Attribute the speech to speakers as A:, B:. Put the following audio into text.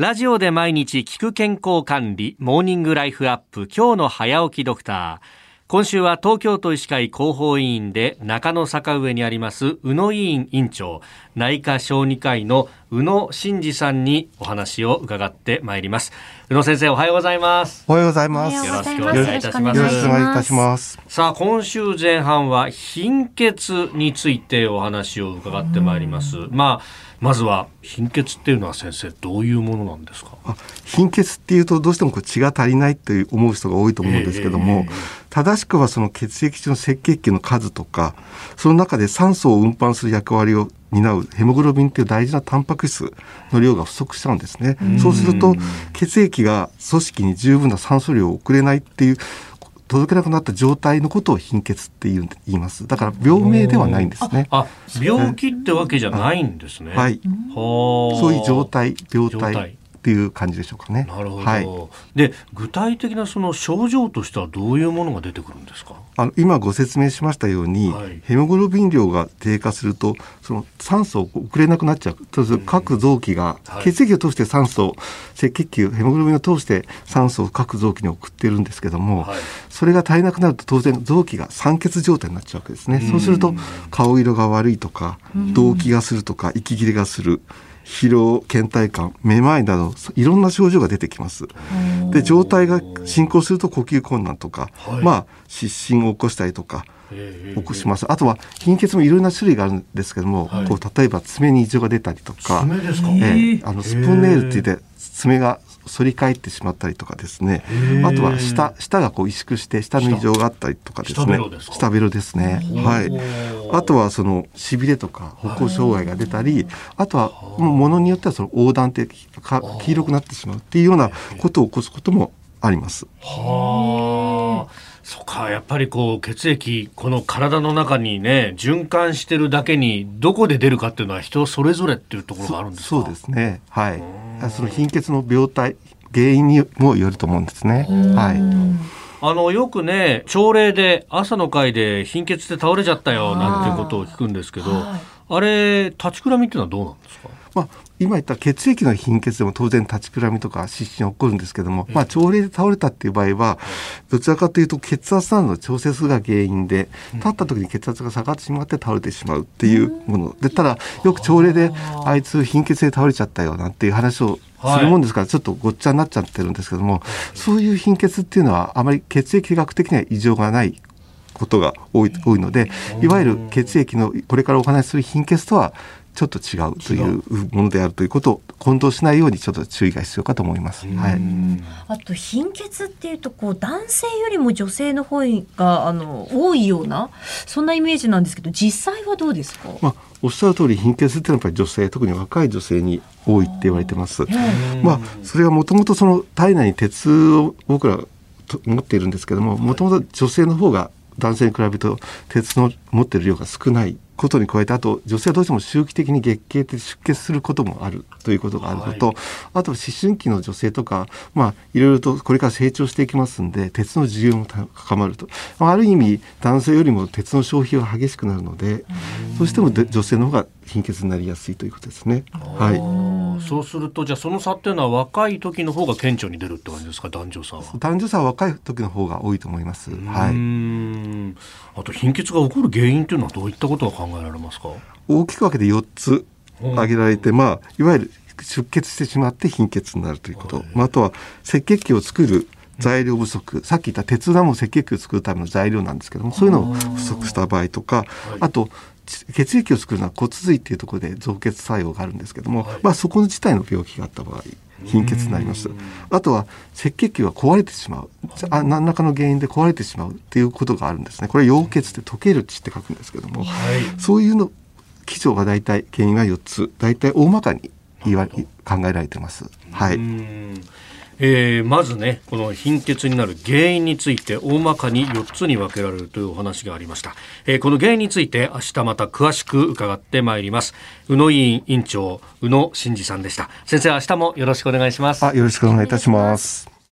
A: ラジオで毎日聞く健康管理、モーニングライフアップ、今日の早起きドクター。今週は東京都医師会広報委員で中野坂上にあります宇野委員委員長、内科小児科医の宇野真二さんにお話を伺ってまいります。宇野先生おはようございます。
B: おはようございます。
A: よろしくお願いいたします。
B: よろしくお願いいたします。
A: さあ、今週前半は貧血についてお話を伺ってまいります。まあまずは貧血っていうのは先生どういうものなんですか？
B: 貧血っていうとどうしてもこう血が足りないという思う人が多いと思うんですけども、えー、正しくはその血液中の赤血球の数とかその中で酸素を運搬する役割を担うヘモグロビンっていう大事なタンパク質の量が不足しちゃうんですね。そうすると血液が組織に十分な酸素量を送れないっていう届けなくなった状態のことを貧血って言います。だから病名ではないんですね。
A: あ、病気ってわけじゃないんですね。
B: はい。そういう状態、病態。っていう感じでしょうかね。
A: なるほど。はい、で具体的なその症状としてはどういうものが出てくるんですか？
B: あの今ご説明しましたように、はい、ヘモグロビン量が低下するとその酸素を送れなくなっちゃう。と各臓器が、血液を通して酸素、赤血球ヘモグロビンを通して酸素を各臓器に送っているんですけども、はい、それが足りなくなると当然臓器が酸欠状態になっちゃうわけですね。そうすると顔色が悪いとか動悸がするとか息切れがする。疲労倦怠感めまいなどいろんな症状が出てきます。で状態が進行すると呼吸困難とか、はい、まあ失神を起こしたりとか起こします。あとは貧血もいろんな種類があるんですけども、はい、こう例えば爪に異常が出たりとか
A: 爪ですか、え
B: あのスプーンネイルって言って爪が反り返ってしまったりとかですねあとは舌舌がこう萎縮して舌の異常があったりとかですね
A: 舌
B: ベロですねはいあとはそのしびれとか歩行障害が出たりあとはものによってはその横断的か黄色くなってしまうっていうようなことを起こすこともあります。
A: はあ。そっか、やっぱりこう血液、この体の中にね、循環してるだけに、どこで出るかっていうのは人それぞれっていうところがあるんですか？
B: そうですね。はい。その貧血の病態、原因にもよると思うんですね。はい。
A: あのよくね朝礼で朝の会で貧血で倒れちゃったよなんていうことを聞くんですけどあれ立ちくらみっていうのはどうなんですか？
B: まあ、今言った血液の貧血でも当然立ちくらみとか失神起こるんですけども、まあ、朝礼で倒れたっていう場合はどちらかというと血圧などの調節が原因で立った時に血圧が下がってしまって倒れてしまうっていうもの。でただよく朝礼であいつ貧血で倒れちゃったよなんていう話をするもんですからちょっとごっちゃになっちゃってるんですけども、そういう貧血っていうのはあまり血液学的には異常がないことが多い多いのでいわゆる血液のこれからお話しする貧血とはちょっと違うというものであるということを混同しないようにちょっと注意が必要かと思います。はい。
C: あと貧血っていうとこう男性よりも女性の方があの多いようなそんなイメージなんですけど実際はどうですか？
B: まあおっしゃる通り貧血っていうのはやっぱり女性特に若い女性に多いって言われてます。まあそれはもともとその体内に鉄を僕ら持っているんですけどももともと女性の方が男性に比べると鉄の持っている量が少ないことに加えてあと女性はどうしても周期的に月経で出血することもあるということがあること、はい、あと思春期の女性とかまあいろいろとこれから成長していきますんで鉄の需要も高まると、まあ、ある意味男性よりも鉄の消費は激しくなるのでどうしても女性の方が貧血になりやすいということですね。はい
A: そうするとじゃあその差っていうのは若い時の方が顕著に出るって感じですか男女差は。
B: 男女差は若い時の方が多いと思います。はい。
A: あと貧血が起こる原因っていうのはどういったことが考えられますか？
B: 大きく分けて4つ挙げられて、まあいわゆる出血してしまって貧血になるということ、まあ、あとは赤血球を作る材料不足、さっき言った鉄だも赤血球を作るための材料なんですけどもそういうのを不足した場合とか、あと血液を作るのは骨髄っていうところで造血作用があるんですけども、はい、まあ、そこ自体の病気があった場合貧血になります。あとは赤血球が壊れてしまう。あ何らかの原因で壊れてしまうっていうことがあるんですね。これ溶血って溶ける血って書くんですけども、はい、そういうの基礎が大体原因が4つ。大体大まかに言わ考えられてます。はい
A: えー、まずねこの貧血になる原因について大まかに4つに分けられるというお話がありました、えー、この原因について明日また詳しく伺ってまいります。宇野委員委員長宇野真二さんでした。先生明日もよろしくお願いします。
B: あよろしくお願いいたします。